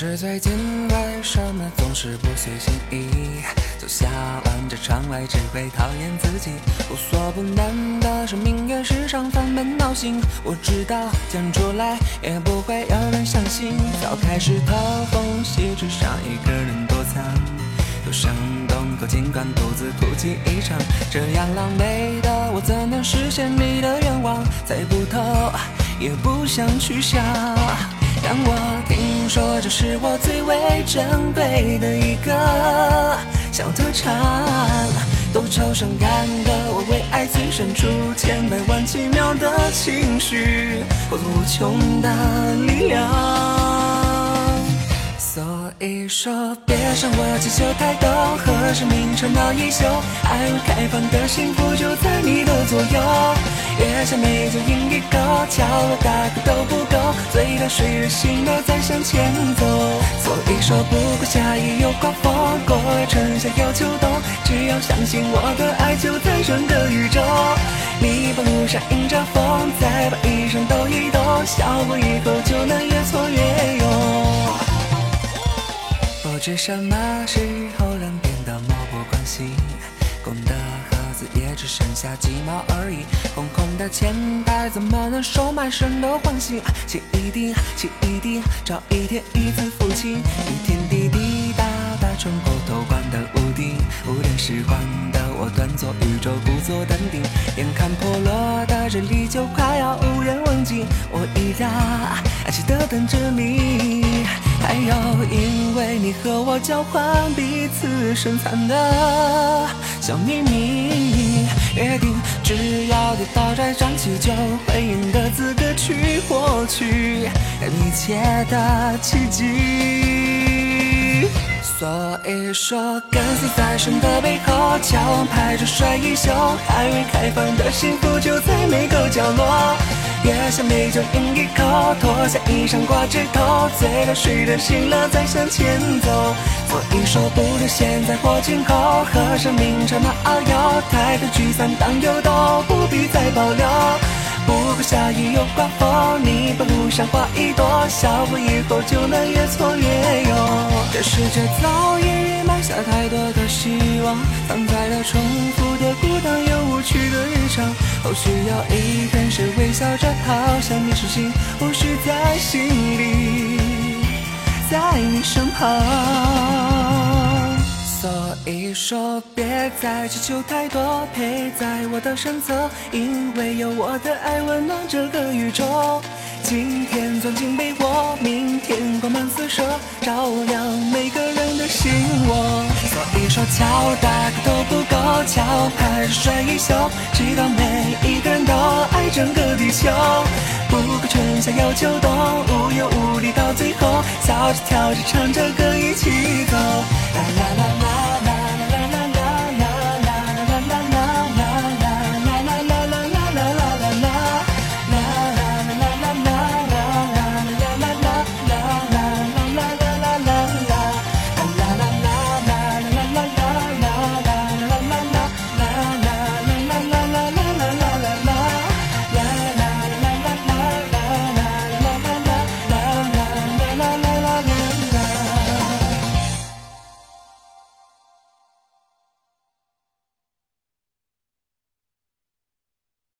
是最近为什么总是不随心意，走下望着窗外只会讨厌自己，无所不能的生命也时常烦闷闹心。我知道讲出来也不会有人相信，早开始透风隙，只想一个人躲藏，有声洞口尽管独自哭泣一场，这样狼狈的我怎能实现你的愿望？猜不透，也不想去想。让我听说，这是我最为珍贵的一个小特产。多愁善感的我，为爱情深处千百万奇妙的情绪和无穷的力量。所以说，别向我祈求太多，何时明晨闹一宿，爱会开放的幸福就在你的左右。月下美酒饮一口，叫我大哭都不够，醉了睡醒了再向前走。所以说，不管下雨有刮风，过春夏有秋冬，只要相信我的爱就在整个宇宙。你把路上迎着风，再把衣裳抖一抖，笑过以后就能越挫越勇。不知什么时候能变得漠不关心，只剩下几毛而已，空空的钱袋怎么能收买生的欢喜？钱一定，钱一定，找一天一次付清，一天滴滴答答穿过透光的屋顶，五点十换的我端坐宇宙故作淡定，眼看破落的日历就快要无人问津，我依然安心的等着你。你和我交换彼此深藏的小秘密，约定只要跌倒再站起，就会赢得资格去获取一切的奇迹。所以说，跟随在神的背后，眺望排着睡衣袖，还未开放的幸福就在每个角落。月下美酒饮一口，脱下衣裳挂枝头，醉了睡了醒了再向前走。所以说，不论现在或今后，和生命长跑遨游，太多聚散当有都不必再保留。不管下雨又刮风，你把路上花一朵，笑过以后就能越挫越勇。这世界早已埋下太多的希望，藏在了重复的孤单又无趣的日常。后需要一天谁微笑着抛向你手心，或许在心里，在你身旁。所以说，别再祈求太多，陪在我的身侧，因为有我的爱温暖这个宇宙。今天钻进被窝，明天光芒四射，照亮每个信我。所以说，敲打个都不够，敲拍睡一宿，直到每一个人都爱整个地球。不管春夏又秋冬，无忧无虑到最后，笑着跳着唱着歌一起走，